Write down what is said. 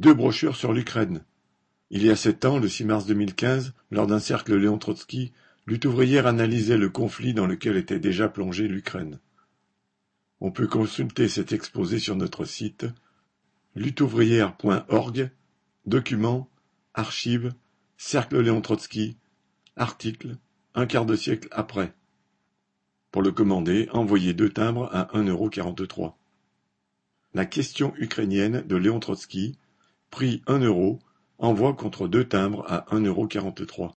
Deux brochures sur l'Ukraine. Il y a sept ans, le 6 mars 2015, lors d'un cercle Léon Trotsky, lutte ouvrière analysait le conflit dans lequel était déjà plongée l'Ukraine. On peut consulter cet exposé sur notre site lutteouvrière.org, documents, archives, cercle Léon Trotsky, article, un quart de siècle après. Pour le commander, envoyez deux timbres à 1,43€. La question ukrainienne de Léon Trotsky, prix un euro, envoie contre deux timbres à 1,43€.